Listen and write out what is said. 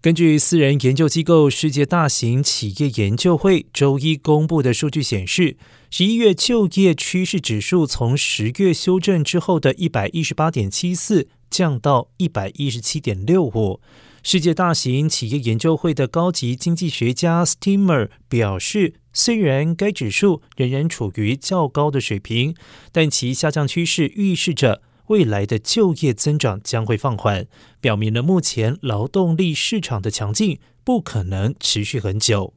根据私人研究机构世界大型企业研究会周一公布的数据显示，十一月就业趋势指数从十月修正之后的一百一十八点七四降到一百一十七点六五。世界大型企业研究会的高级经济学家 Steamer 表示，虽然该指数仍然处于较高的水平，但其下降趋势预示着。未来的就业增长将会放缓，表明了目前劳动力市场的强劲不可能持续很久。